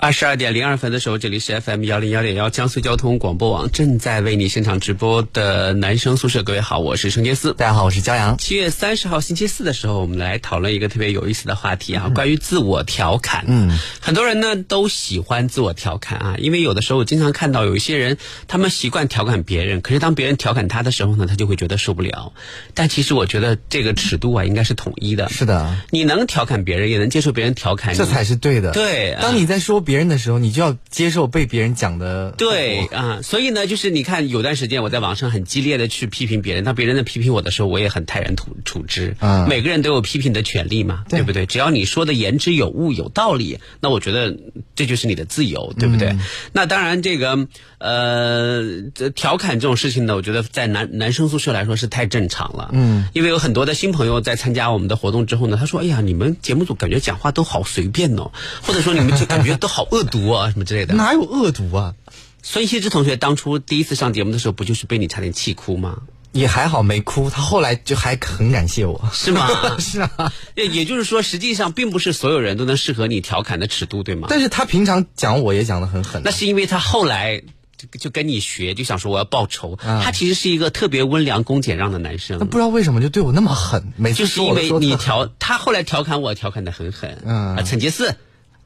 二十二点零二分的时候，这里是 FM 幺零幺点幺江苏交通广播网正在为你现场直播的男生宿舍。各位好，我是陈杰思，大家好，我是骄阳。七月三十号星期四的时候，我们来讨论一个特别有意思的话题啊，关于自我调侃。嗯，很多人呢都喜欢自我调侃啊，因为有的时候我经常看到有一些人，他们习惯调侃别人，可是当别人调侃他的时候呢，他就会觉得受不了。但其实我觉得这个尺度啊，应该是统一的。是的，你能调侃别人，也能接受别人调侃你，这才是对的。对，当你在说别人的时候，你就要接受被别人讲的。对啊，所以呢，就是你看，有段时间我在网上很激烈的去批评别人，当别人在批评我的时候，我也很泰然处处之。嗯每个人都有批评的权利嘛，对不对？只要你说的言之有物、有道理，那我觉得这就是你的自由，对不对？那当然，这个呃，这调侃这种事情呢，我觉得在男男生宿舍来说是太正常了。嗯，因为有很多的新朋友在参加我们的活动之后呢，他说：“哎呀，你们节目组感觉讲话都好随便哦，或者说你们就感觉都好恶毒啊，什么之类的。”哪有恶毒啊？孙希之同学当初第一次上节目的时候，不就是被你差点气哭吗？也还好没哭，他后来就还很感谢我。是吗？是啊，也也就是说，实际上并不是所有人都能适合你调侃的尺度，对吗？但是他平常讲我也讲的很狠。那是因为他后来就就跟你学，就想说我要报仇。啊他其实是一个特别温良恭俭让的男生那。不知道为什么就对我那么狠，每次就是因为你调，他后来调侃我，调侃的很狠。嗯啊，陈杰四，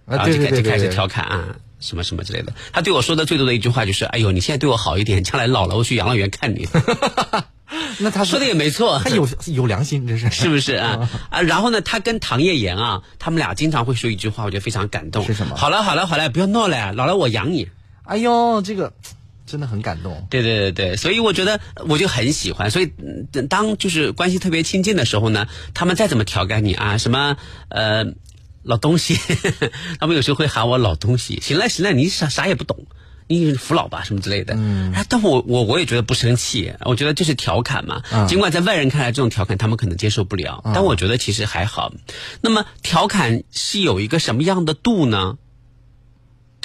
然后就就开始调侃啊，什么什么之类的。他对我说的最多的一句话就是：“哎呦，你现在对我好一点，将来老了我去养老院看你。那他”说的也没错，他有有良心，真是是不是啊？啊，然后呢，他跟唐叶岩啊，他们俩经常会说一句话，我觉得非常感动。是什么好了好了好了，不要闹了，老了我养你。哎呦，这个真的很感动。对对对对，所以我觉得我就很喜欢。所以嗯当就是关系特别亲近的时候呢，他们再怎么调侃你啊，什么呃老东西，他们有时候会喊我老东西。行了行了，你啥啥也不懂。你服老吧，什么之类的。嗯，但我我我也觉得不生气，我觉得这是调侃嘛。嗯尽管在外人看来，这种调侃他们可能接受不了，但我觉得其实还好。那么调侃是有一个什么样的度呢？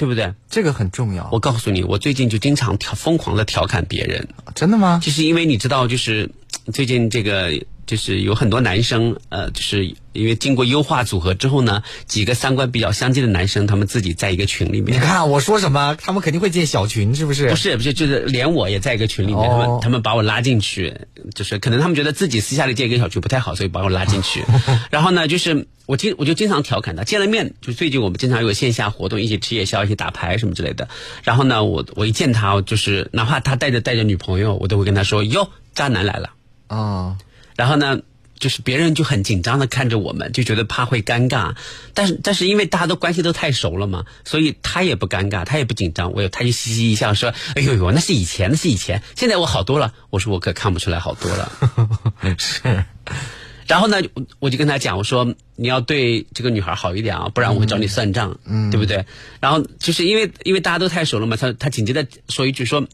对不对？这个很重要。我告诉你，我最近就经常调疯狂的调侃别人，真的吗？就是因为你知道，就是最近这个就是有很多男生，呃，就是因为经过优化组合之后呢，几个三观比较相近的男生，他们自己在一个群里面你。看我说什么，他们肯定会建小群，是不是？不是不是，就是连我也在一个群里面，他哦们他们把我拉进去，就是可能他们觉得自己私下里建一个小群不太好，所以把我拉进去。然后呢，就是我经我就经常调侃他，见了面就最近我们经常有线下活动，一起吃夜宵，一起打牌什么之类的。然后呢，我我一见他，就是哪怕他带着带着女朋友，我都会跟他说：“哟，渣男来了。”啊，然后呢，就是别人就很紧张的看着我们，就觉得怕会尴尬。但是但是因为大家都关系都太熟了嘛，所以他也不尴尬，他也不紧张。我有他就嘻嘻一笑说：“哎呦呦，那是以前，那是以前，现在我好多了。”我说：“我可看不出来好多了。是，”然后呢，我我就跟他讲，我说：“你要对这个女孩好一点啊，不然我会找你算账，嗯，对不对？”然后就是因为因为大家都太熟了嘛，他他紧接着说一句说：“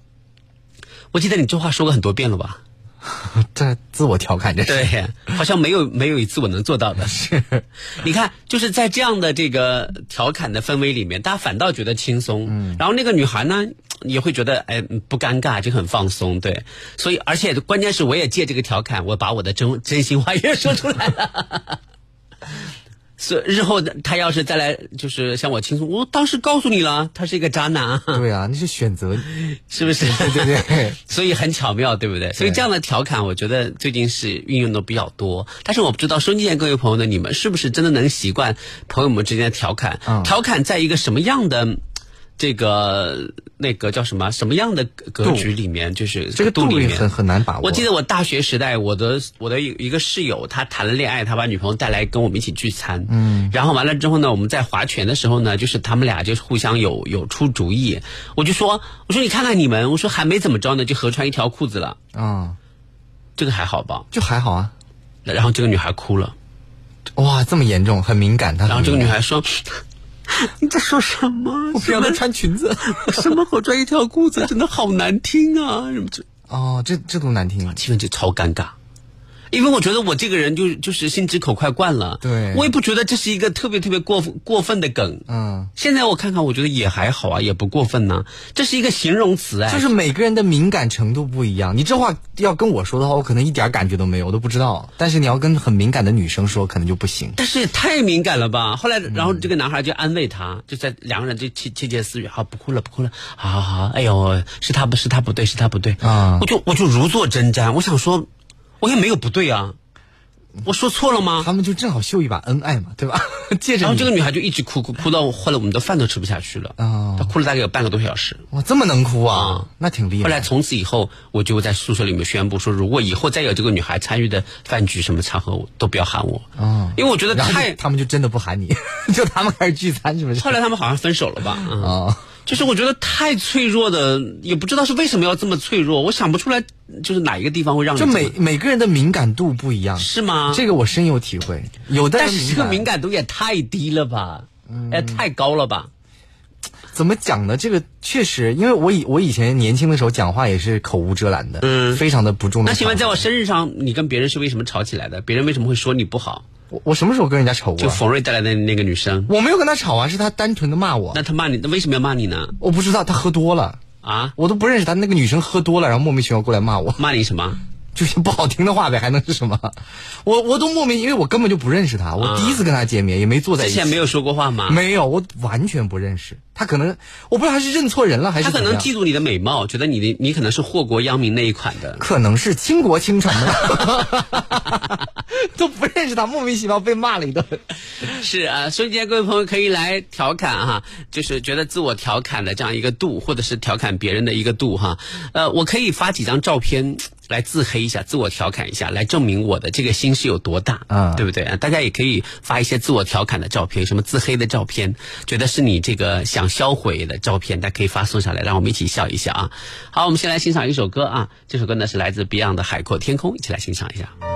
我记得你这话说过很多遍了吧？” 这自我调侃这是。对，好像没有 没有一次我能做到的。是，你看，就是在这样的这个调侃的氛围里面，大家反倒觉得轻松。嗯，然后那个女孩呢，也会觉得哎不尴尬，就很放松。对，所以而且关键是我也借这个调侃，我把我的真真心话也说出来了。所以日后他要是再来，就是向我倾诉，我当时告诉你了，他是一个渣男啊，对啊，那是选择，是不是？对 对对，所以很巧妙，对不对？所以这样的调侃，我觉得最近是运用的比较多。但是我不知道收音机前各位朋友呢，你们是不是真的能习惯朋友们之间的调侃？嗯调侃在一个什么样的这个那个叫什么什么样的格局里面，就是这个度里面很很难把握。我记得我大学时代，我的我的一一个室友，他谈了恋爱，他把女朋友带来跟我们一起聚餐，嗯，然后完了之后呢，我们在划拳的时候呢，就是他们俩就是互相有有出主意，我就说，我说你看看你们，我说还没怎么着呢，就合穿一条裤子了，啊，这个还好吧？就还好啊。然后这个女孩哭了，哇，这么严重，很敏感。她然后这个女，孩说。你在说什么？我不要她穿裙子。什么好穿一条裤子，真的好难听啊！什么这？哦，这这多难听啊。气氛就超尴尬。因为我觉得我这个人就就是心直口快惯了，对我也不觉得这是一个特别特别过分过分的梗。嗯，现在我看看，我觉得也还好啊，也不过分呢、这是一个形容词哎，就是每个人的敏感程度不一样。你这话要跟我说的话，我可能一点感觉都没有，我都不知道。但是你要跟很敏感的女生说，可能就不行。但是也太敏感了吧？后来，然后这个男孩就安慰她，就在两个人就窃窃窃私语，好不哭了，不哭了，好好好，哎呦，是他不是他不对，是他不对啊我就我就如坐针毡，我想说，我也没有不对啊，我说错了吗？他们就正好秀一把恩爱嘛，对吧？借着然后这个女孩就一直哭哭哭到后来我们的饭都吃不下去了，哦她哭了大概有半个多小时。哇，这么能哭啊啊，那挺厉害。后来从此以后，我就在宿舍里面宣布说，如果以后再有这个女孩参与的饭局什么场合，都不要喊我，哦因为我觉得然后太。他们就真的不喊你，就他们开始聚餐，是不是？后来他们好像分手了吧？嗯哦，就是我觉得太脆弱的，也不知道是为什么要这么脆弱，我想不出来，就是哪一个地方会让你就每每个人的敏感度不一样，是吗？这个我深有体会。有的人但是这个敏感度也太低了吧？嗯哎，太高了吧？怎么讲呢？这个确实，因为我以我以前年轻的时候讲话也是口无遮拦的，嗯非常的不重的。那请问，在我生日上，你跟别人是为什么吵起来的？别人为什么会说你不好？我我什么时候跟人家吵过就啊？冯瑞带来的那个女生，我没有跟她吵啊，是她单纯的骂我。那她骂你，那为什么要骂你呢？我不知道她喝多了，啊？我都不认识她。那个女生喝多了，然后莫名其妙过来骂我，骂你什么？就是不好听的话呗，还能是什么？我我都莫名，因为我根本就不认识他，我第一次跟他见面，也没坐在一起。之前没有说过话吗？没有，我完全不认识他。可能我不知道他是认错人了还是他可能嫉妒你的美貌，觉得你的你可能是祸国殃民那一款的。可能是倾国倾城的，都不认识他，莫名其妙被骂了一顿。是啊，所以今天各位朋友可以来调侃哈，就是觉得自我调侃的这样一个度，或者是调侃别人的一个度哈。呃，我可以发几张照片来自黑一下，自我调侃一下，来证明我的这个心是有多大，嗯对不对？大家也可以发一些自我调侃的照片，什么自黑的照片，觉得是你这个想销毁的照片，大家可以发送上来，让我们一起笑一笑啊。好，我们先来欣赏一首歌啊，这首歌呢是来自 Beyond 的《海阔天空》，一起来欣赏一下。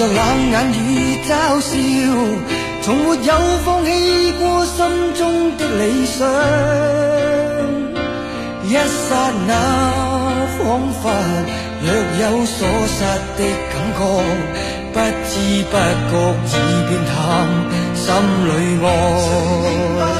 迎着冷眼与嘲笑，从没有放弃过心中的理想。一刹那，彷彿若有所失的感觉，不知不觉已变淡，心里爱。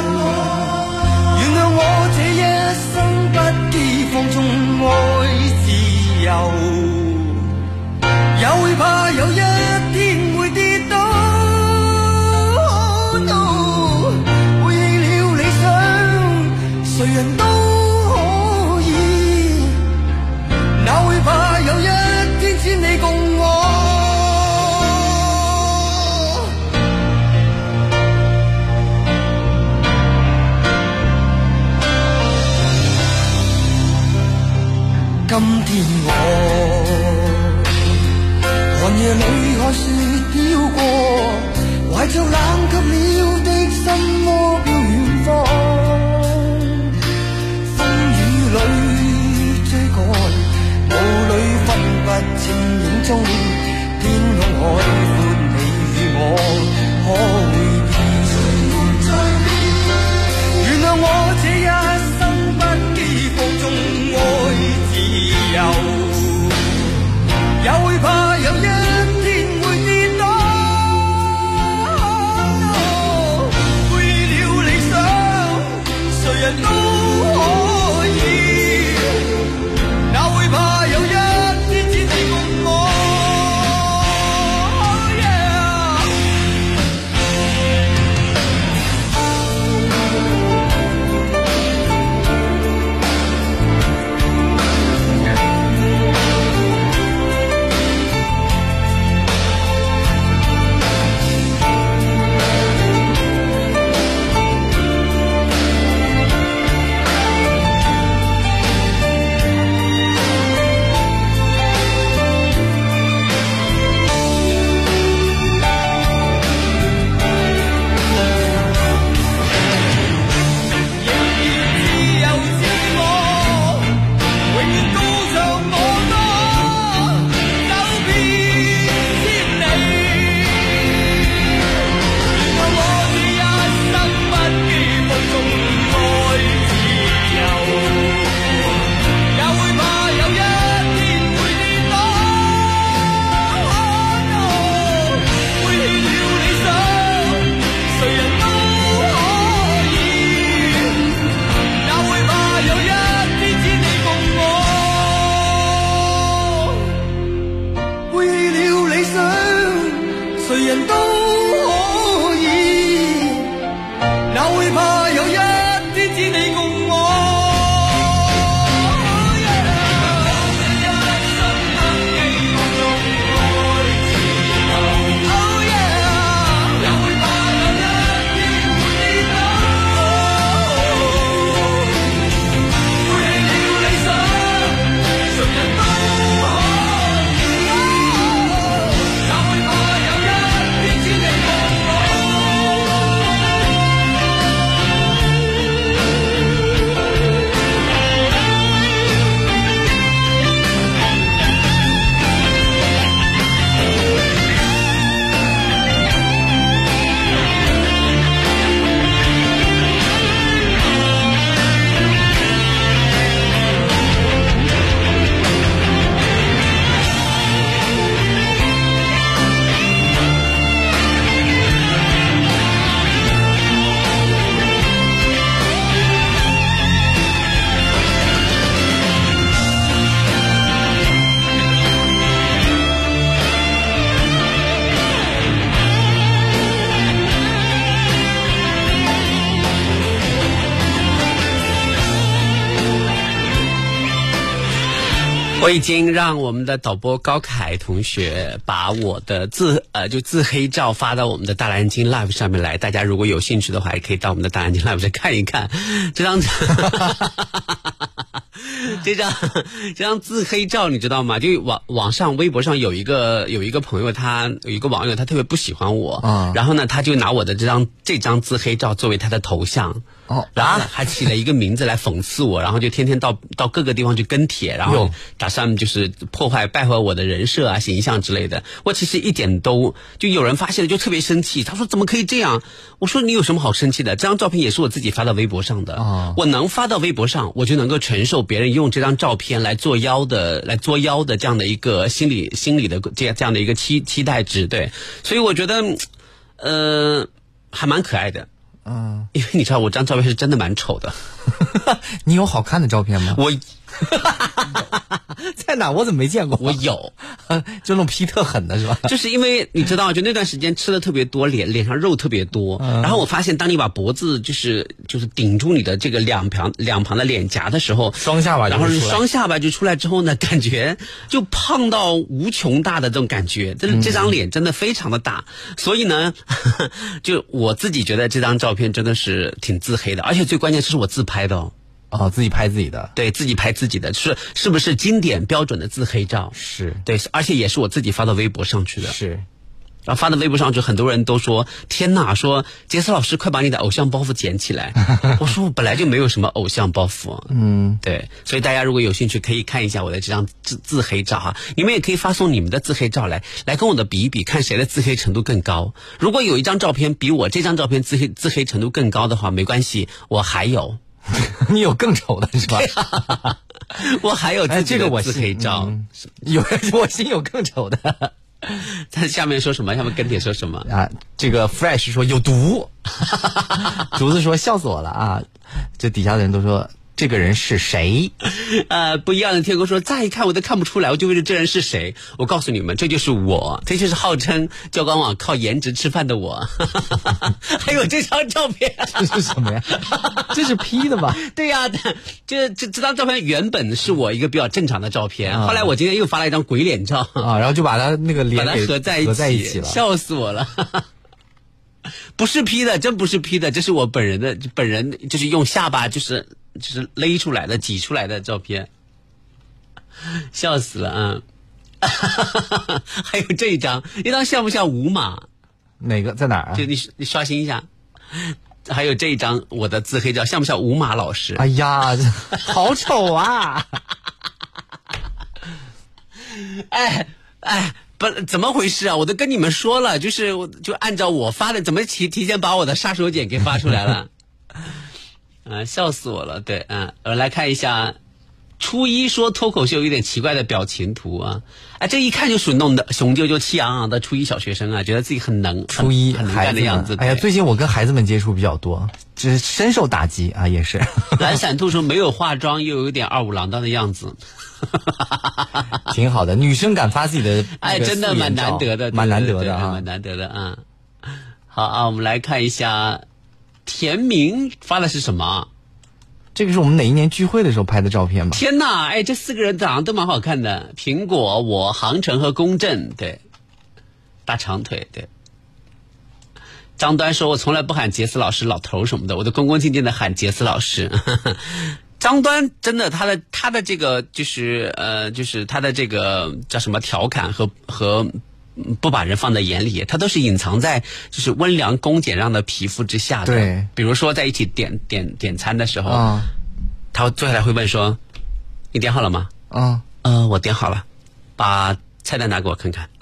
我已经让我们的导播高凯同学把我的自呃就自黑照发到我们的大蓝鲸 Live 上面来，大家如果有兴趣的话，也可以到我们的大蓝鲸 Live 上看一看 这张。这张这张自黑照你知道吗？就网网上微博上有一个有一个朋友，他有一个网友，他特别不喜欢我，嗯然后呢，他就拿我的这张这张自黑照作为他的头像，哦然后还起了一个名字来讽刺我，然后就天天到到各个地方去跟帖，然后打算就是破坏败坏我的人设啊、形象之类的。我其实一点都就有人发现了就特别生气，他说怎么可以这样？我说你有什么好生气的？这张照片也是我自己发到微博上的，哦我能发到微博上，我就能够承受别人用这张照片来作妖的、来作妖的这样的一个心理心理的这样这样的一个期期待值，对，所以我觉得，呃，还蛮可爱的。嗯，因为你知道我这张照片是真的蛮丑的，你有好看的照片吗？我 在哪？我怎么没见过？我有，就那种 P 特狠的是吧？就是因为你知道，就那段时间吃的特别多，脸脸上肉特别多，嗯然后我发现，当你把脖子就是就是顶住你的这个两旁两旁的脸颊的时候，双下巴然后双下巴就出来之后呢，感觉就胖到无穷大的这种感觉，这嗯这张脸真的非常的大，所以呢，就我自己觉得这张照片真的是挺自黑的，而且最关键是我自拍的哦。哦，自己拍自己的，对自己拍自己的，是是不是经典标准的自黑照？是对，而且也是我自己发到微博上去的。是，然后发到微博上去，很多人都说：“天呐，说杰斯老师，快把你的偶像包袱捡起来。”我说我本来就没有什么偶像包袱。嗯，对，所以大家如果有兴趣，可以看一下我的这张自自黑照哈。你们也可以发送你们的自黑照来，来跟我的比一比，看谁的自黑程度更高。如果有一张照片比我这张照片自黑自黑程度更高的话，没关系，我还有，你有更丑的是吧？我还有哎，自己的自这个我信黑照。嗯有 我心有更丑的他下面说什么？下面跟帖说什么？啊。这个 Fresh 说有毒，竹子说笑死我了啊！这底下的人都说这个人是谁？呃，不一样的天空说，再一看我都看不出来，我就问这这人是谁？我告诉你们，这就是我，这就是号称教官网靠颜值吃饭的我。还有这张照片，这是什么呀？这是 P 的吧？对呀、这这这张照片原本是我一个比较正常的照片，啊后来我今天又发了一张鬼脸照，啊，然后就把他那个把它脸给合在一起，合在一起了。笑死我了。不是 P 的，真不是 P 的，这是我本人的，本人就是用下巴就是就是勒出来的、挤出来的照片，笑死了啊！还有这一张，这张像不像五马？哪个在哪儿啊就？你你刷新一下。还有这一张我的自黑照，像不像五马老师？哎呀，这好丑啊！哎哎，不，怎么回事啊？我都跟你们说了，就是我就按照我发的，怎么提提前把我的杀手锏给发出来了？嗯、笑死我了。对，嗯、呃，来看一下初一说脱口秀有点奇怪的表情图啊，哎，这一看就属弄的雄赳赳气昂昂的初一小学生啊，觉得自己很能，初一很能干的样子。们，哎呀，最近我跟孩子们接触比较多，这深受打击啊，也是，蓝 闪兔说没有化妆又有点二五郎当的样子，挺好的。女生敢发自己的，哎，真的蛮难得的，蛮难得的啊蛮。难得的啊。好啊，我们来看一下，田明发的是什么？这个是我们哪一年聚会的时候拍的照片吗？天呐，哎，这四个人长得都蛮好看的，苹果、我、航程和公正，对，大长腿，对。张端说：“我从来不喊杰斯老师、老头什么的，我都恭恭敬敬的喊杰斯老师。”张端真的，他的他的这个就是呃，就是他的这个叫什么调侃和和嗯不把人放在眼里，他都是隐藏在就是温良恭俭让的皮肤之下的。对比如说在一起点点点餐的时候，啊他坐下来会问说：“你点好了吗啊，？”呃，我点好了，把菜单拿给我看看。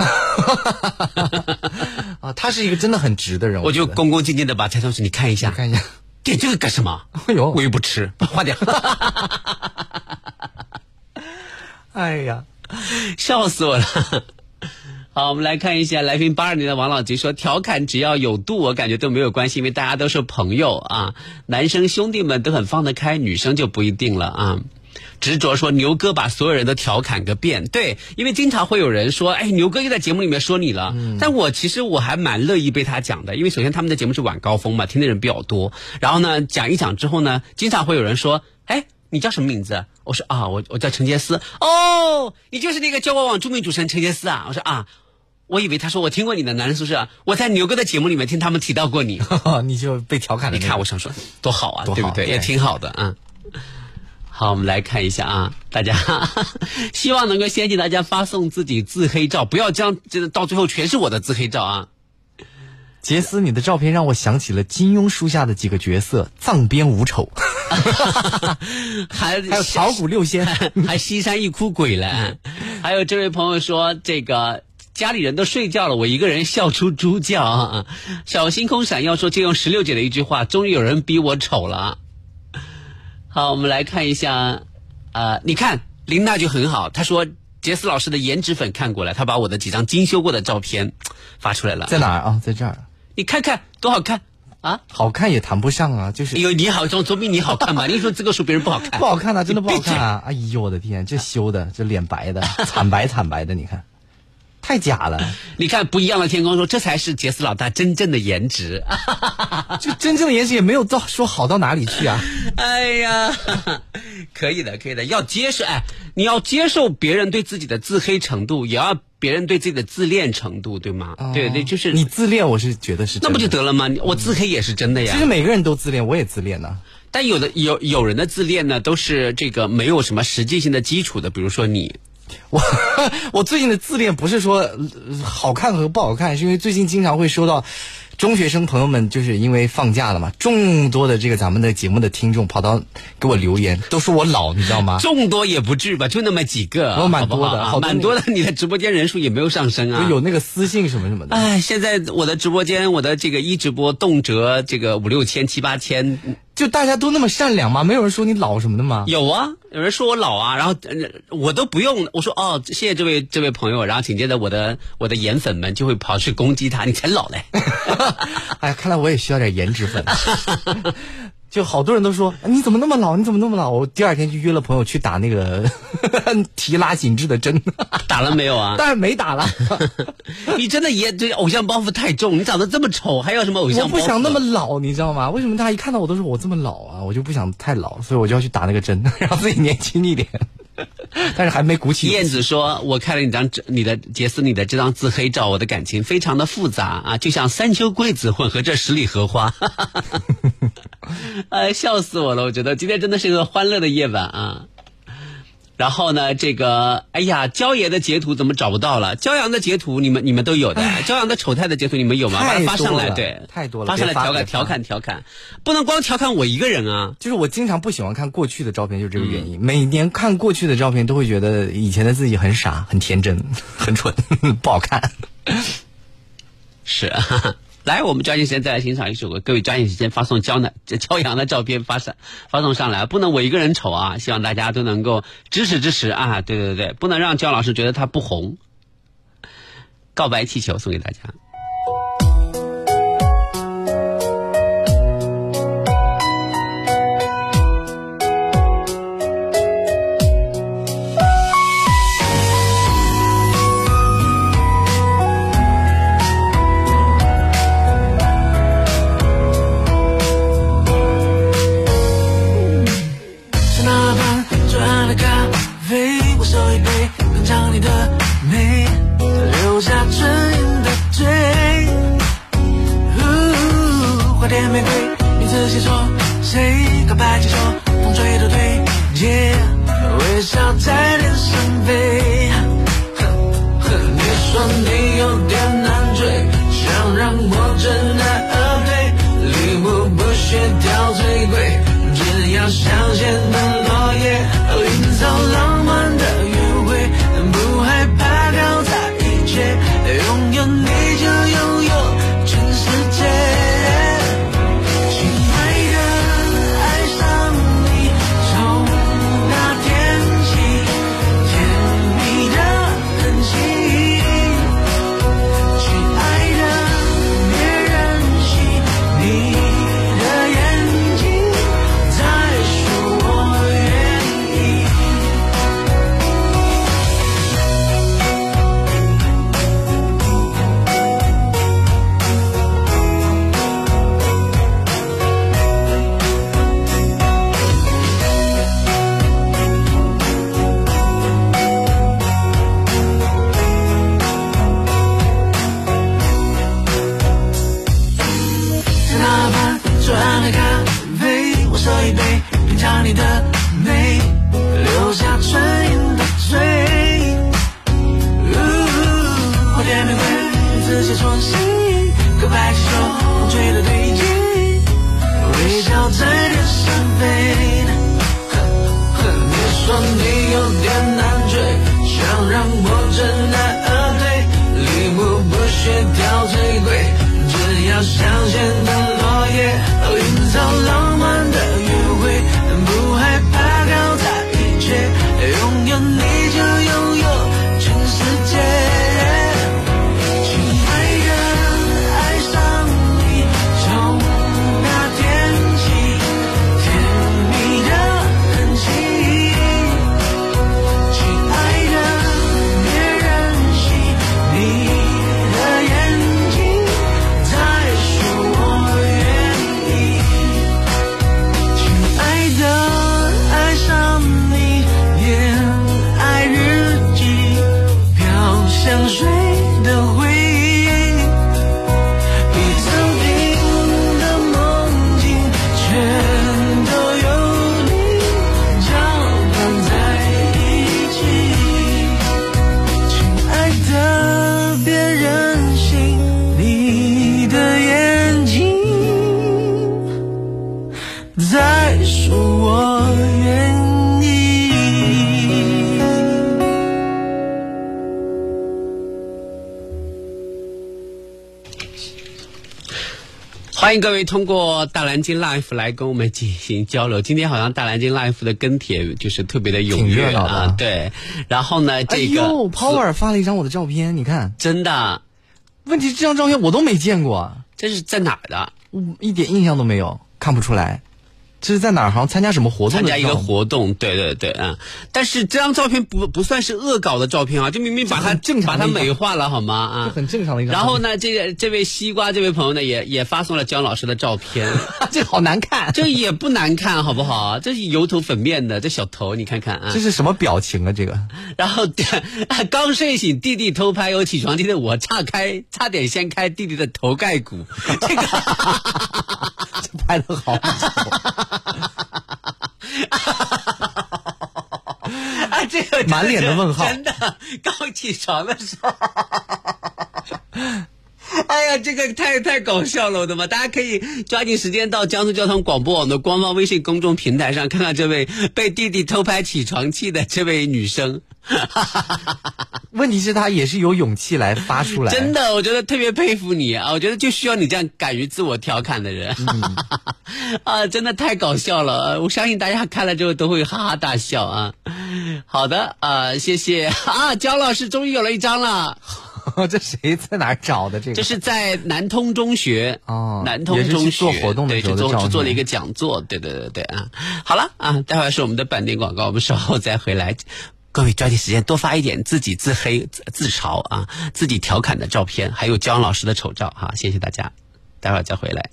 啊，他是一个真的很直的人，我就恭恭敬敬的把菜单说：“你看一下，看一下，点这个干什么？哎呦我又不吃，花掉。哎呀，笑死我了。好，我们来看一下来宾八二年的王老吉说：“调侃只要有度，我感觉都没有关系，因为大家都是朋友啊。男生兄弟们都很放得开，女生就不一定了啊。”执着说牛哥把所有人都调侃个遍，对，因为经常会有人说，哎，牛哥又在节目里面说你了。但我其实我还蛮乐意被他讲的，因为首先他们的节目是晚高峰嘛，听的人比较多。然后呢，讲一讲之后呢，经常会有人说，哎，你叫什么名字？我说啊，我我叫陈杰斯。哦，你就是那个教我网著名主持人陈杰斯啊。我说啊，我以为他说我听过你的男人宿舍，我在牛哥的节目里面听他们提到过你。你就被调侃了你那个。看，我想说多好啊，对不对？也挺好的啊。好，我们来看一下啊，大家 希望能够先给大家发送自己自黑照，不要这样，真的到最后全是我的自黑照啊。杰斯，你的照片让我想起了金庸书下的几个角色：藏边五丑，还 还有草谷六仙。还西山一哭鬼了。还有这位朋友说，这个家里人都睡觉了，我一个人笑出猪叫啊！小星空闪耀说，借用石榴姐的一句话，终于有人比我丑了。好，我们来看一下，呃，你看林娜就很好，她说杰斯老师的颜值粉看过来，她把我的几张精修过的照片 发出来了，在哪儿啊？在这儿，你看看多好看啊！好看也谈不上啊，就是有你好，总总比你好看嘛？你说这个说别人不好看，不好看啊，真的不好看啊！哎呦我的天，这修的，这脸白的，惨白惨白的，你看，太假了。你看不一样的天空说，这才是杰斯老大真正的颜值。就真正的颜值也没有到说好到哪里去啊。哎呀，可以的，可以的，要接受哎，你要接受别人对自己的自黑程度，也要别人对自己的自恋程度，对吗？对对，就是你自恋，我是觉得是那不就得了吗？我自黑也是真的呀。其实每个人都自恋，我也自恋呢。但有的有有人的自恋呢，都是这个没有什么实际性的基础的，比如说你，我我最近的自恋不是说呃好看和不好看，是因为最近经常会收到中学生朋友们，就是因为放假了嘛，众多的这个咱们的节目的听众跑到给我留言，都说我老，你知道吗？众多也不至于吧，就那么几个，我蛮多的好好啊好多蛮多的。你的直播间人数也没有上升啊，有那个私信什么什么的。哎，现在我的直播间，我的这个一直播动辄这个五六千、七八千，就大家都那么善良吗？没有人说你老什么的吗？有啊，有人说我老啊，然后、呃我都不用，我说哦，谢谢这位这位朋友，然后紧接着我的我的颜粉们就会跑去攻击他，你才老嘞。哎呀，看来我也需要点颜值粉。就好多人都说你怎么那么老？你怎么那么老？我第二天就约了朋友去打那个 提拉紧致的针，打了没有啊？但是没打了。你真的也对偶像包袱太重，你长得这么丑，还要什么偶像包袱？我不想那么老，你知道吗？为什么大家一看到我都说我这么老啊？我就不想太老，所以我就要去打那个针，让自己年轻一点。但是还没鼓起。燕子说：“我看了你张你的杰斯你的这张自黑照，我的感情非常的复杂啊，就像三秋桂子混合着十里荷花。”哎，笑死我了！我觉得今天真的是一个欢乐的夜晚啊。然后呢，这个哎呀，焦爷的截图怎么找不到了？焦阳的截图你们你们都有的，焦阳的丑态的截图你们有吗？把太它发上来，对，太多了发上来调侃调侃调侃，不能光调侃我一个人啊。就是我经常不喜欢看过去的照片，就是这个原因。每年看过去的照片，都会觉得以前的自己很傻、很天真、很蠢，不好看。是，来，我们抓紧时间再来欣赏一首歌，各位抓紧时间发送江的，这骄阳的照片发上发送上来，不能我一个人丑啊！希望大家都能够支持支持啊！对对对，不能让焦老师觉得他不红。告白气球送给大家。通过大蓝鲸 Life 来跟我们进行交流。今天好像大蓝鲸 Life 的跟帖就是特别的踊跃啊，对。然后呢，哎这个、呦，Power 发了一张我的照片，你看，真的，问题这张照片我都没见过，这是在哪儿的？我一点印象都没有，看不出来。这是在哪儿？好像参加什么活动参加一个活动，对对对，嗯。但是这张照片不不算是恶搞的照片啊，就明明把它正常把它美化了好吗？啊，这很正常的一张照片然后呢，这个这位西瓜这位朋友呢，也也发送了姜老师的照片，这好难看，这也不难看，好不好？这是油头粉面的，这小头你看看啊这。是什么表情啊？这个然后 刚睡醒，弟弟偷拍我起床气的我，差开差点掀开弟弟的头盖骨，这个 这拍的好，啊，这个满脸的问号真的，刚起床的时候。哎呀，这个太太搞笑了，我的妈！大家可以抓紧时间到江苏交通广播网的官方微信公众平台上，看看这位被弟弟偷拍起床气的这位女生。问题是，他也是有勇气来发出来。真的，我觉得特别佩服你啊！我觉得就需要你这样敢于自我调侃的人，啊，真的太搞笑了！我相信大家看了之后都会哈哈大笑啊。好的啊，谢谢 啊，姜老师终于有了一张了，这谁在哪儿找的这个？这是在南通中学哦南通中学做活动的对，时候的照去做去做了一个讲座，对对对对啊。好了啊，待会儿是我们的本地广告，我们稍后再回来。各位抓紧时间多发一点自己自黑、自自嘲啊、自己调侃的照片，还有姜老师的丑照哈，谢谢大家，待会儿再回来。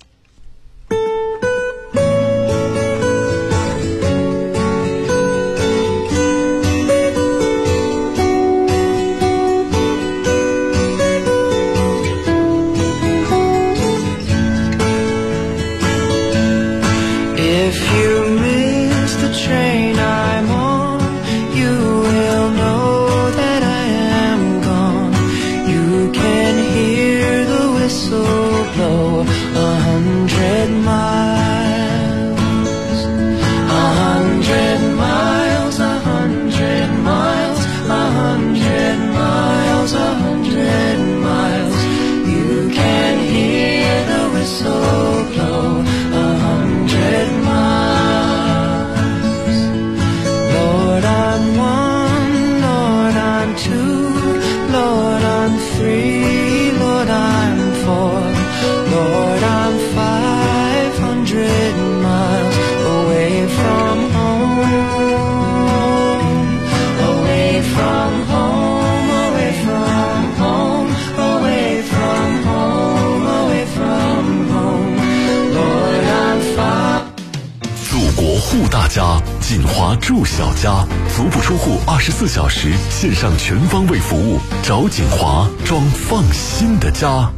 家，锦华住小家，足不出户，二十四小时线上全方位服务，找锦华装放心的家。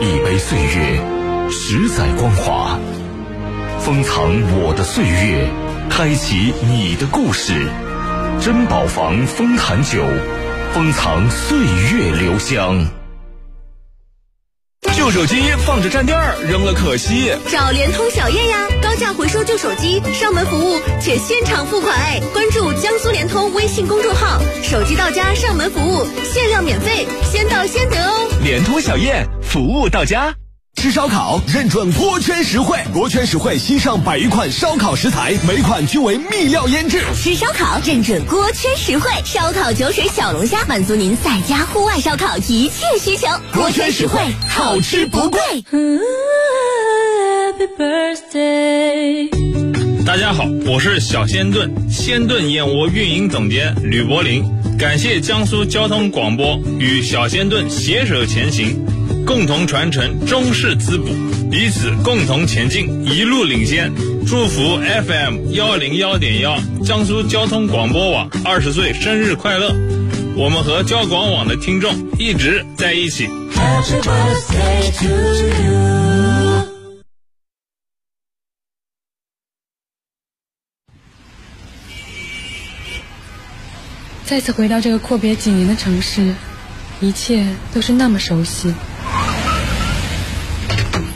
一杯岁月，十载光华，封藏我的岁月，开启你的故事。珍宝坊丰坛酒，封藏岁月留香。旧手机放着占地儿，扔了可惜。找联通小燕呀，高价回收旧手机，上门服务且现场付款哎！关注江苏联通微信公众号，手机到家上门服务，限量免费，先到先得哦。联通小燕，服务到家。吃烧烤认准锅圈实惠，锅圈实惠新上百余款烧烤食材，每款均为秘料腌制。吃烧烤认准锅圈实惠，烧烤酒水小龙虾满足您在家户外烧烤一切需求。锅圈实惠，好吃不贵。Happy birthday。大家好，我是小鲜炖鲜炖燕窝运营总监吕柏林，感谢江苏交通广播与小鲜炖携手前行，共同传承中式滋补，彼此共同前进，一路领先。祝福 FM 幺零幺点幺江苏交通广播网二十岁生日快乐！我们和交广网的听众一直在一起。Happy birthday to you。再次回到这个阔别几年的城市，一切都是那么熟悉。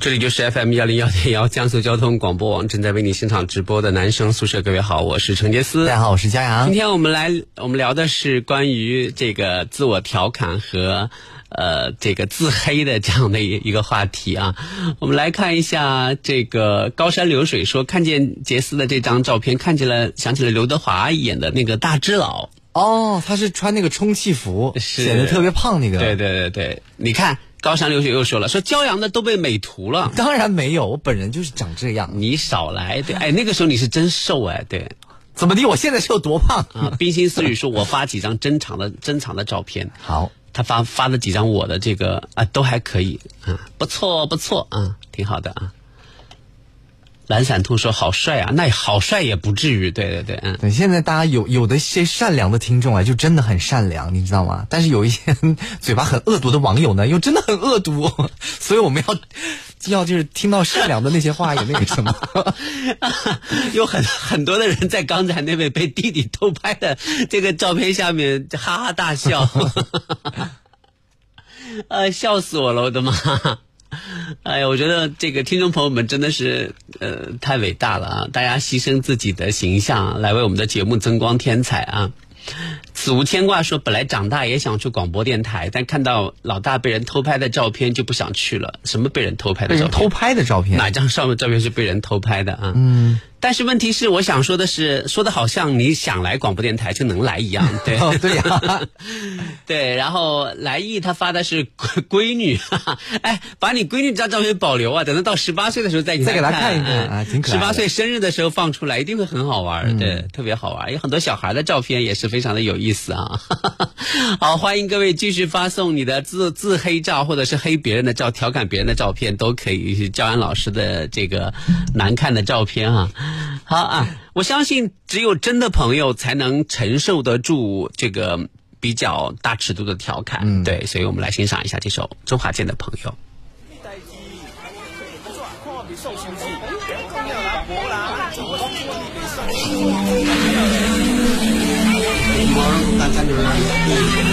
这里就是 FM 幺零幺点幺 江苏交通广播网正在为你现场直播的男生宿舍。各位好，我是陈杰斯。大家好，我是佳阳。今天我们来我们聊的是关于这个自我调侃和呃这个自黑的这样的一一个话题啊。我们来看一下这个高山流水说，看见杰斯的这张照片，看见了想起了刘德华演的那个大只佬。哦，他是穿那个充气服，显得特别胖那个。对对对对，你看高山流水又说了，说骄阳的都被美图了。当然没有，我本人就是长这样。你少来，对，哎，那个时候你是真瘦哎，对。怎么的？我现在是有多胖啊？冰心思雨说，我发几张珍藏的珍藏的照片。好，他发发了几张我的这个啊，都还可以啊，不错不错啊，挺好的啊。懒散兔说好帅啊，那好帅也不至于，对对对，嗯，对，现在大家有有的一些善良的听众啊，就真的很善良，你知道吗？但是有一些嘴巴很恶毒的网友呢，又真的很恶毒，所以我们要要就是听到善良的那些话也那个什么。有很很多的人在刚才那位被弟弟偷拍的这个照片下面哈哈大笑，呃，笑死我了，我的妈！哎呀，我觉得这个听众朋友们真的是呃太伟大了啊！大家牺牲自己的形象来为我们的节目增光添彩啊！子无牵挂说，本来长大也想去广播电台，但看到老大被人偷拍的照片就不想去了。什么被人偷拍的照片？偷拍的照片？哪张上面照片是被人偷拍的啊？嗯。但是问题是，我想说的是，说的好像你想来广播电台就能来一样，对对呀，对。然后来意他发的是闺 闺女，哈哈，哎，把你闺女这张照片保留啊，等到到十八岁的时候再再给他看一看啊，挺可爱。十八岁生日的时候放出来，一定会很好玩，对，特别好玩。有很多小孩的照片也是非常的有意思啊。好，欢迎各位继续发送你的自自黑照或者是黑别人的照、调侃别人的照片，都可以。教安老师的这个难看的照片啊。好啊，我相信只有真的朋友才能承受得住这个比较大尺度的调侃。嗯，对，所以我们来欣赏一下这首周华健的《朋友》。这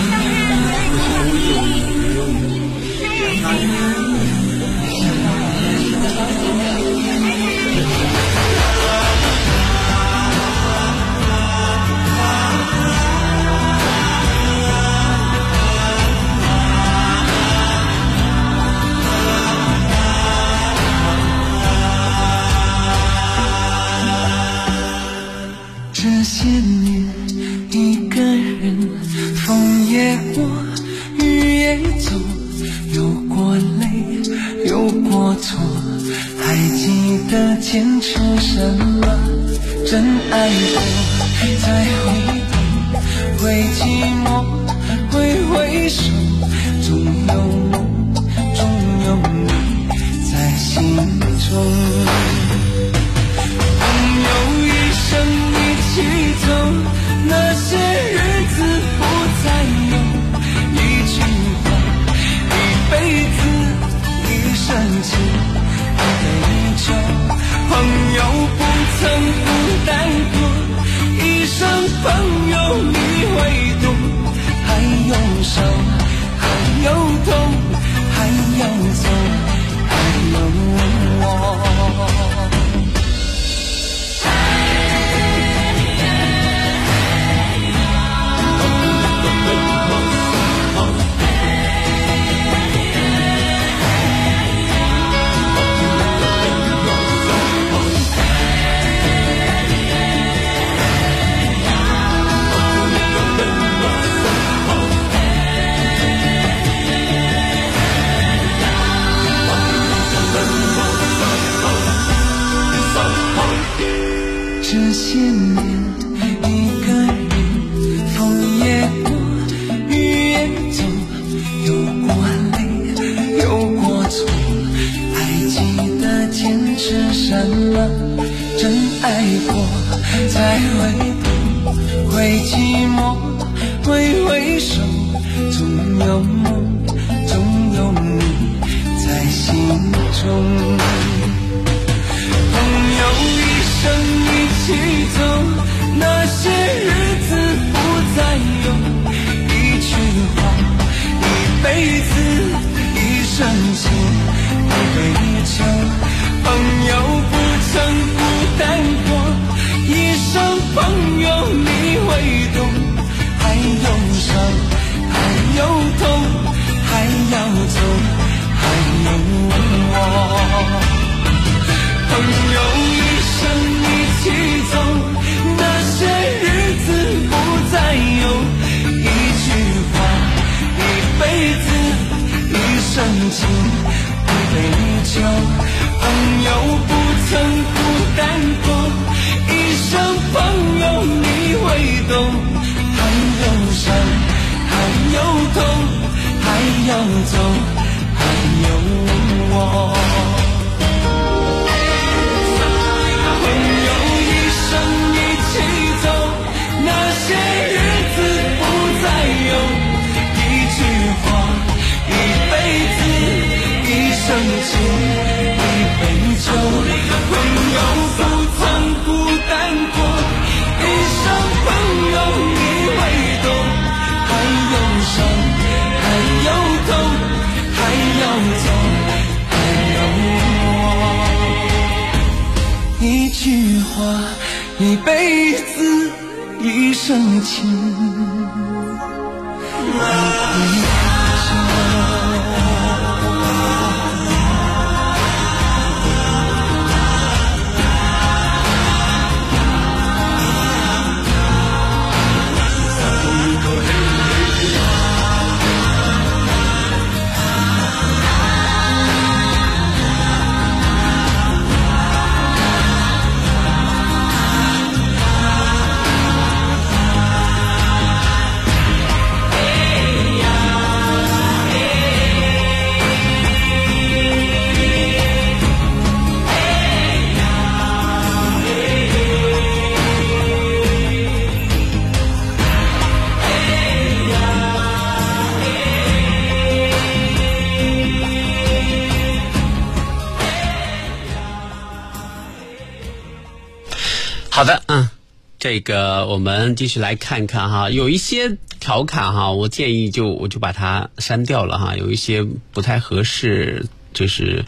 这个我们继续来看看哈，有一些调侃哈，我建议就我就把它删掉了哈，有一些不太合适，就是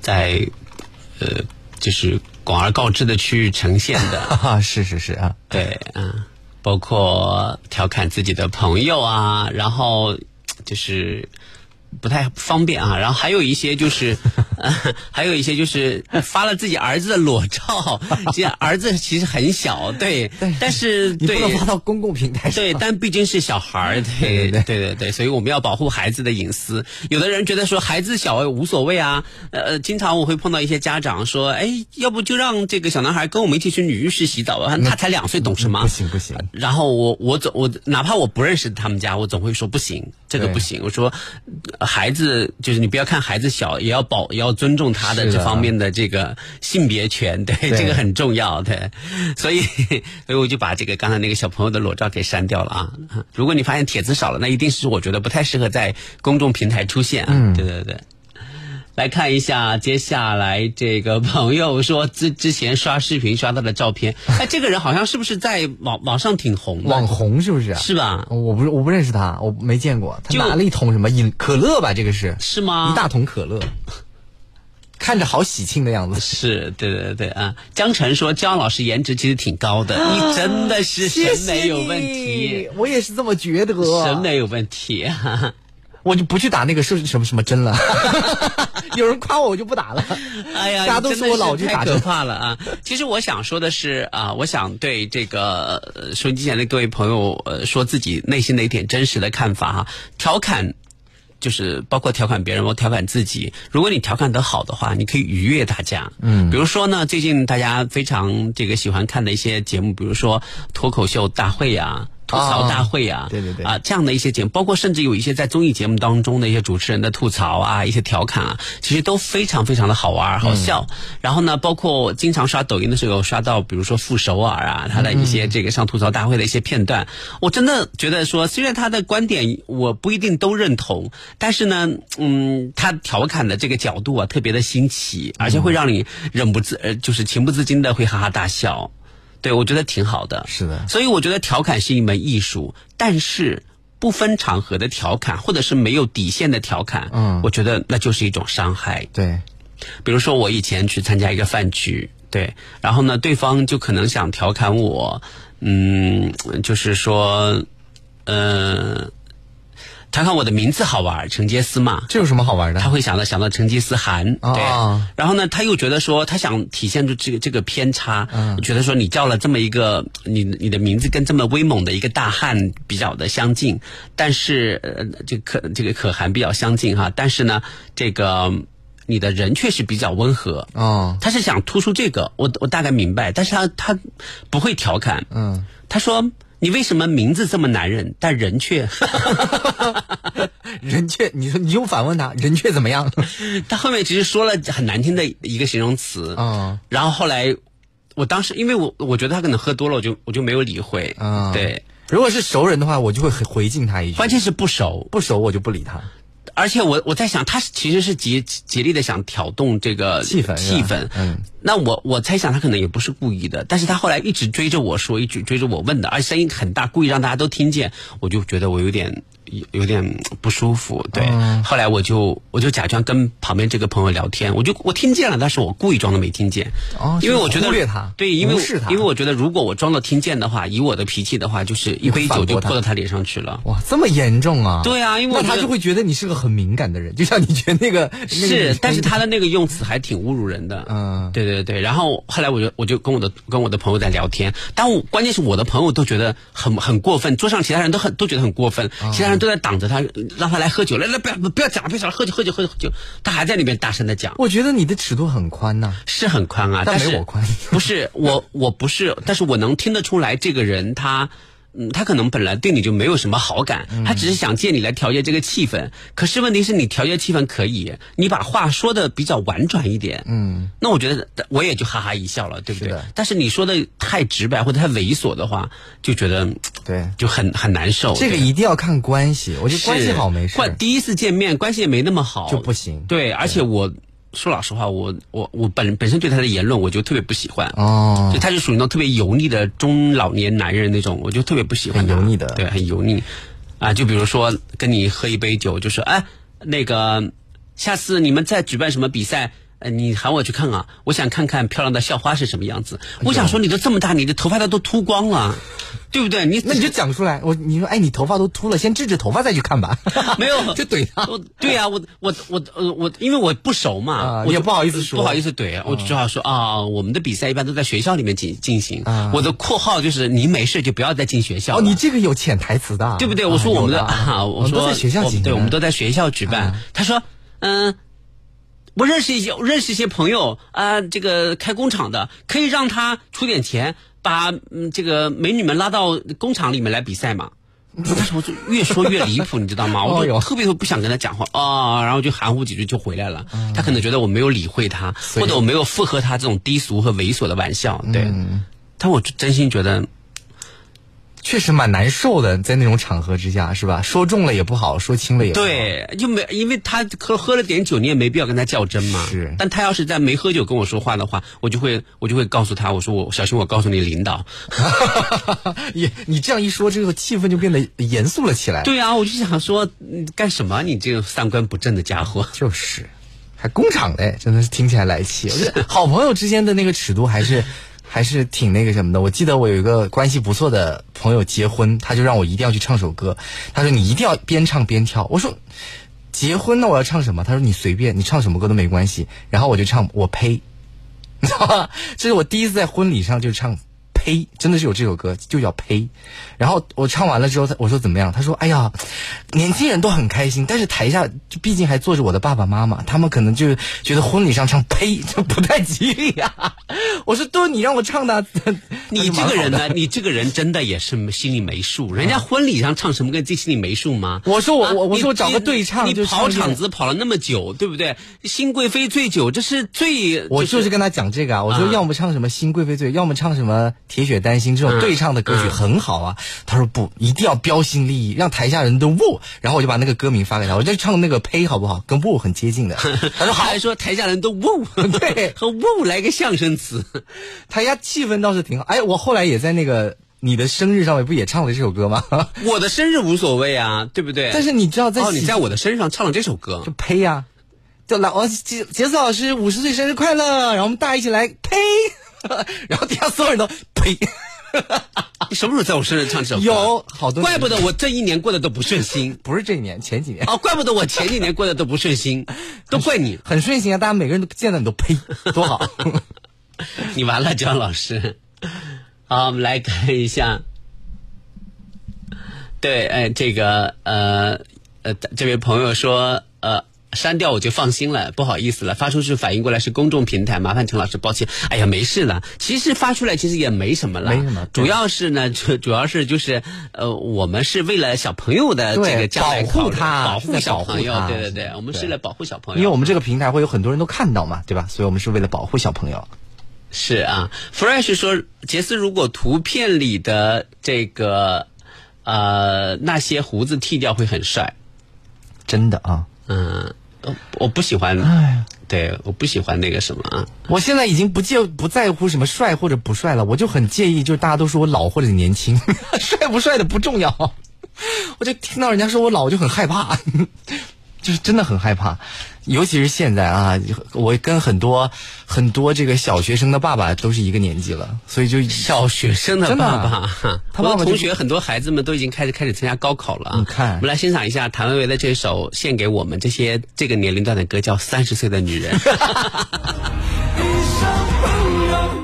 在呃，就是广而告之的去呈现的，啊，是是是啊，对，嗯，包括调侃自己的朋友啊，然后就是不太方便啊，然后还有一些就是，呃、还有一些就是发了自己儿子的裸照，这样儿子其实很小，对，但是你不对能发到公共平台上。对，但毕竟是小孩儿，对对对对所以我们要保护孩子的隐私。有的人觉得说孩子小无所谓啊，呃，经常我会碰到一些家长说，哎，要不就让这个小男孩跟我们一起去女浴室洗澡吧，他才两岁，懂什么？不行不行。然后我我总我哪怕我不认识他们家，我总会说不行，这个不行。我说呃孩子就是你不要看孩子小，也要保也要尊重他的这方面的这个性别权，对对这个很重要，对。所以 所以我就把这个刚才那个小朋友的裸照给删掉了啊。如果你发现帖子少了，那一定是我觉得不太适合在公众平台出现啊。嗯对对对。来看一下，接下来这个朋友说之之前刷视频刷到的照片，哎，这个人好像是不是在网网上挺红的？网红是不是？是吧？我不是我不认识他，我没见过。他就拿了一桶什么饮可乐吧？这个是是吗？一大桶可乐，看着好喜庆的样子。是对对对啊！江晨说姜老师颜值其实挺高的，你真的是审美有问题，我也是这么觉得。审美有问题，我就不去打那个是什么什么针了。有人夸我，我就不打了。哎呀，大家都真的说我老去太可打针。怕了啊！其实我想说的是啊，我想对这个呃收音机前的各位朋友呃说自己内心的一点真实的看法哈，调侃。就是包括调侃别人，我调侃自己。如果你调侃得好的话，你可以愉悦大家。嗯比如说呢，最近大家非常这个喜欢看的一些节目，比如说脱口秀大会呀、吐槽大会啊、对对对啊，这样的一些节目，包括甚至有一些在综艺节目当中的一些主持人的吐槽啊，一些调侃啊，其实都非常非常的好玩好笑。然后呢，包括我经常刷抖音的时候，刷到比如说傅首尔啊，他的一些这个上吐槽大会的一些片段，我真的觉得说，虽然他的观点我不一定都认同，但是呢，嗯，他调侃的这个角度啊，特别的新奇，而且会让你忍不自呃，就是情不自禁的会哈哈大笑。对，我觉得挺好的。是的，所以我觉得调侃是一门艺术，但是不分场合的调侃，或者是没有底线的调侃，嗯我觉得那就是一种伤害。对，比如说我以前去参加一个饭局，对，然后呢，对方就可能想调侃我，嗯，就是说，呃。调侃我的名字好玩，成吉思嘛，这有什么好玩的？他会想到想到成吉思汗，哦对，然后呢，他又觉得说他想体现出这个这个偏差，嗯。觉得说你叫了这么一个你你的名字跟这么威猛的一个大汉比较的相近，但是呃这个可这个可汗比较相近哈，但是呢这个你的人确实比较温和，哦，他是想突出这个，我我大概明白，但是他他不会调侃，嗯，他说你为什么名字这么男人，但人却。人却你说你又反问他，人却怎么样？他后面其实说了很难听的一个形容词，嗯，然后后来我当时因为我我觉得他可能喝多了，我就我就没有理会，嗯。对，如果是熟人的话，我就会回回敬他一句。关键是不熟，不熟我就不理他。而且我我在想，他其实是竭竭力的想挑动这个气氛气氛，嗯，那我我猜想他可能也不是故意的，但是他后来一直追着我说，一直追着我问的，而且声音很大，故意让大家都听见，我就觉得我有点有有点不舒服。对，后来我就我就假装跟旁边这个朋友聊天，我就我听见了，但是我故意装的没听见，哦因为我觉得忽略他对，因为无视他因为我觉得如果我装的听见的话，以我的脾气的话，就是一杯酒就泼到他脸上去了。哇，这么严重啊！对啊因为他就会觉得你是个很敏感的人，就像你觉得那个是，但是他的那个用词还挺侮辱人的。嗯，对对对对。然后后来我就我就跟我的跟我的朋友在聊天，但我关键是我的朋友都觉得很很过分，桌上其他人都很都觉得很过分，啊其他人都在挡着他，让他来喝酒，来来不要不要讲了，不要讲了，喝酒喝酒喝酒喝酒，他还在那边大声的讲。我觉得你的尺度很宽呐、是很宽啊，但没我宽不是我，我不是，但是我能听得出来，这个人他。嗯，他可能本来对你就没有什么好感，嗯他只是想借你来调节这个气氛。可是问题是你调节气氛可以，你把话说的比较婉转一点，嗯，那我觉得我也就哈哈一笑了，对不对是？但是你说的太直白或者太猥琐的话，就觉得对，就很很难受。这个一定要看关系，我觉得关系好没事。关第一次见面关系也没那么好就不行对，而且我说老实话，我我我本本身对他的言论我就特别不喜欢。哦就他就属于那种特别油腻的中老年男人那种，我就特别不喜欢他。很油腻的对，很油腻。啊，就比如说跟你喝一杯酒，就说哎，那个下次你们再举办什么比赛。呃，你喊我去看啊！我想看看漂亮的校花是什么样子。我想说，你都这么大，你的头发都都秃光了，对不对？你那你就讲出来，我你说，哎，你头发都秃了，先治治头发再去看吧。没有，就怼他。我对呀、我我我呃我，因为我不熟嘛，我也不好意思说不好意思怼，我只好说啊，我们的比赛一般都在学校里面进进行。我的括号就是你没事就不要再进学校啊哦，你这个有潜台词的，对不对？我说我们的啊有啊，我说都在学校对，我们都在学校举办。他说，嗯。我认识一些认识一些朋友啊、这个开工厂的，可以让他出点钱，把嗯这个美女们拉到工厂里面来比赛嘛。但是我就越说越离谱，你知道吗？我就特别不想跟他讲话啊、然后就含糊几句就回来了。他可能觉得我没有理会他，或者我没有附和他这种低俗和猥琐的玩笑。对，但我真心觉得确实蛮难受的，在那种场合之下，是吧？说重了也不好，说轻了也不好。对，就没因为他喝喝了点酒，你也没必要跟他较真嘛。是但他要是在没喝酒跟我说话的话，我就会我就会告诉他，我说我小心，我告诉你领导。也你这样一说，这个气氛就变得严肃了起来。对啊，我就想说，你干什么？你这个三观不正的家伙。就是，还工厂嘞，真的是听起来来气。我觉得好朋友之间的那个尺度还是还是挺那个什么的。我记得我有一个关系不错的朋友结婚，他就让我一定要去唱首歌。他说你一定要边唱边跳。我说结婚那我要唱什么？他说你随便，你唱什么歌都没关系。然后我就唱我呸，你知道吗？这是我第一次在婚礼上就唱。呸！真的是有这首歌，就叫呸。然后我唱完了之后，他我说怎么样？他说：“哎呀，年轻人都很开心，但是台下就毕竟还坐着我的爸爸妈妈，他们可能就觉得婚礼上唱呸就不太吉利呀、我说：“都是你让我唱的，你这个人呢？你这个人真的也是心里没数。人家婚礼上唱什么歌，自己心里没数吗？我说我啊我我说我找个对唱你跑场子跑了那么久，对不对？新贵妃醉酒，这是最我就是跟他讲这个啊，我说啊要么唱什么《新贵妃醉》，要么唱什么《铁血丹心》这种嗯对唱的歌曲嗯很好啊。他说不，一定要标新立异，让台下人都喔。然后我就把那个歌名发给他，我就唱那个呸好不好？跟喔很接近的。他说好还，说台下人都呜，对 和呜来个相声词。台下气氛倒是挺好。哎，我后来也在那个你的生日上面不也唱了这首歌吗？我的生日无所谓啊，对不对？但是你知道在哦，你在我的身上唱了这首歌就，呸呀、就来哦，杰杰斯老师五十岁生日快乐，然后我们大家一起来呸，然后底下所有人都呸。你什么时候在我身上唱这首歌？有好多怪不得我这一年过得都不顺心。不是这一年，前几年哦，怪不得我前几年过得都不顺心，都怪你，很顺心啊，大家每个人都见到你都呸，多好。你完了，姜老师。好，我们来看一下。对，哎，这个呃呃，这位朋友说，呃，删掉我就放心了，不好意思了，发出去反应过来是公众平台，麻烦陈老师抱歉。哎呀，没事了，其实发出来其实也没什么了，没什么主要是呢，主主要是就是呃，我们是为了小朋友的这个将来保护他保护小朋友，对对对，我们是对来保护小朋友，因为我们这个平台会有很多人都看到嘛，对吧？所以我们是为了保护小朋友。是啊，Fresh 说，杰斯如果图片里的这个呃那些胡子剃掉会很帅。真的啊，嗯，我我不喜欢。哎，对，我不喜欢那个什么啊。我现在已经不介不在乎什么帅或者不帅了，我就很介意，就是大家都说我老或者年轻，帅不帅的不重要，我就听到人家说我老，我就很害怕，就是真的很害怕。尤其是现在啊，我跟很多很多这个小学生的爸爸都是一个年纪了，所以就小学生的爸爸，我他爸爸就的同学很多孩子们都已经开始开始参加高考了啊。你看我们来欣赏一下谭维维的这首献给我们这些这个年龄段的歌，叫《三十岁的女人》。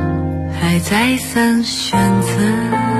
再三选择。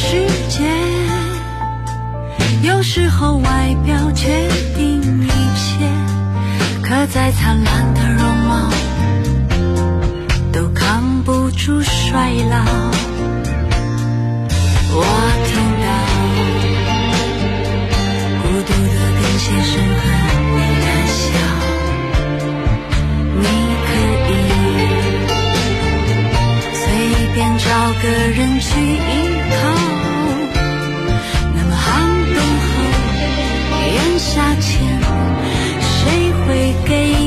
世界，有时候外表决定一切，可再灿烂的容貌。都扛不住衰老。我听到孤独的跟鞋声和你的笑，你可以随便找个人去依靠。价钱，谁会给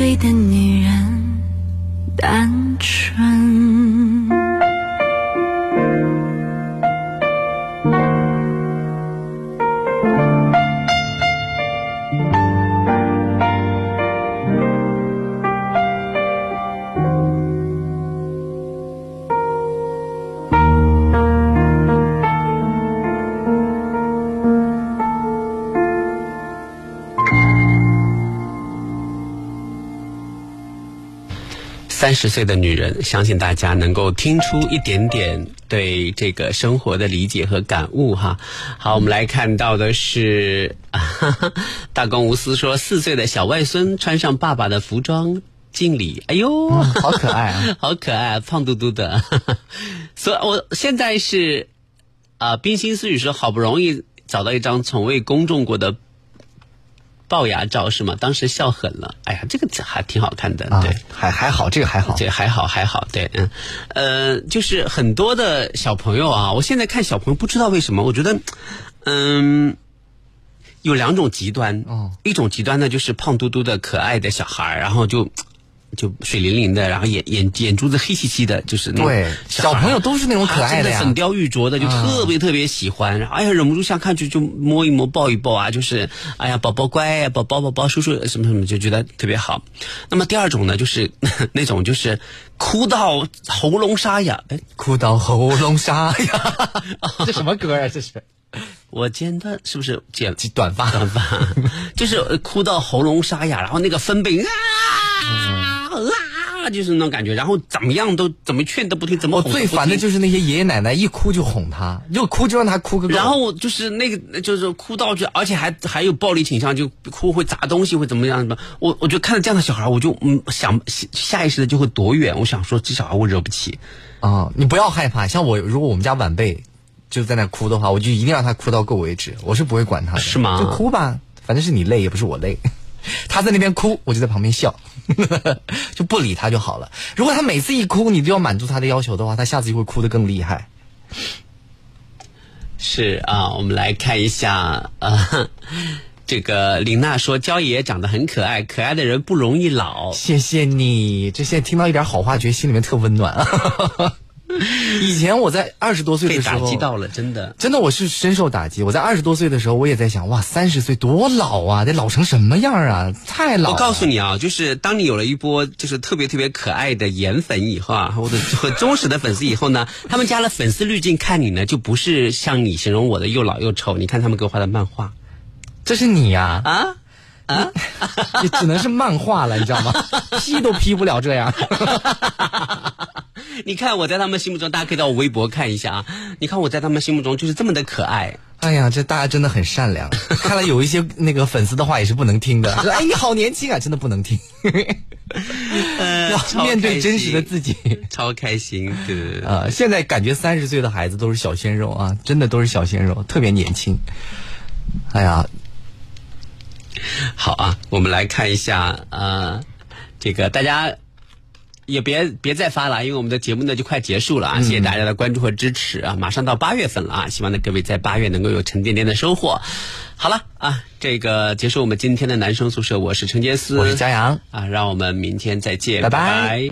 醉的女人。三十岁的女人，相信大家能够听出一点点对这个生活的理解和感悟哈。好，我们来看到的是，大公无私说，四岁的小外孙穿上爸爸的服装敬礼，哎呦，好可爱啊，好可爱，胖嘟嘟的。所以我现在是啊，冰心思雨说，好不容易找到一张从未公众过的。龅牙照是吗？当时笑狠了。哎呀，这个还挺好看的，对，还还好，这个还好，这还好还好，对，嗯，呃，就是很多的小朋友啊，我现在看小朋友不知道为什么，我觉得，嗯，有两种极端，哦，一种极端呢就是胖嘟嘟的可爱的小孩然后就。就水灵灵的，然后眼眼眼珠子黑漆漆的，就是那对小朋友都是那种可爱的粉雕玉琢的，就特别特别喜欢。然后哎呀，忍不住想看去就摸一摸、抱一抱啊，就是哎呀，宝宝乖，宝宝宝宝叔叔什么什么，就觉得特别好。那么第二种呢，就是 那种就是哭到喉咙沙哑，哎，哭到喉咙沙哑，这什么歌啊？这是我剪的，是不是剪短发？短发，就是哭到喉咙沙哑，然后那个分贝啊。啊，就是那种感觉，然后怎么样都怎么劝都不听，怎么我最烦的就是那些爷爷奶奶一哭就哄他，就哭就让他哭个够。然后就是那个就是哭到就，而且还还有暴力倾向，就哭会砸东西会怎么样什么。我我就看到这样的小孩，我就嗯想下意识的就会躲远。我想说这小孩我惹不起。啊，你不要害怕。像我如果我们家晚辈就在那哭的话，我就一定让他哭到够为止，我是不会管他的。是吗？就哭吧，反正是你累，也不是我累。他在那边哭，我就在旁边笑，就不理他就好了。如果他每次一哭，你都要满足他的要求的话，他下次就会哭得更厉害。是啊，我们来看一下啊，这个林娜说，焦爷爷长得很可爱，可爱的人不容易老。谢谢你，这现在听到一点好话，觉得心里面特温暖啊。以前我在二十多岁的时候被打击到了，真的，真的我是深受打击。我在二十多岁的时候，我也在想，哇，三十岁多老啊，得老成什么样啊？太老。我告诉你啊，就是当你有了一波就是特别特别可爱的颜粉以后啊，或者很忠实的粉丝以后呢，他们加了粉丝滤镜看你呢，就不是像你形容我的又老又丑。你看他们给我画的漫画，这是你呀？啊啊，你只能是漫画了，你知道吗？P 都 P 不了这样。你看我在他们心目中，大家可以到我微博看一下啊。你看我在他们心目中就是这么的可爱。哎呀，这大家真的很善良。看来有一些那个粉丝的话也是不能听的。说哎，你好年轻啊，真的不能听。要面对真实的自己，超开心。对啊，现在感觉三十岁的孩子都是小鲜肉啊，真的都是小鲜肉，特别年轻。哎呀，好啊，我们来看一下啊，这个大家。也别别再发了，因为我们的节目呢就快结束了啊！谢谢大家的关注和支持啊！马上到八月份了啊，希望呢各位在八月能够有沉甸甸的收获。好了啊，这个结束我们今天的男生宿舍，我是陈杰思，我是佳阳啊，让我们明天再见，拜拜。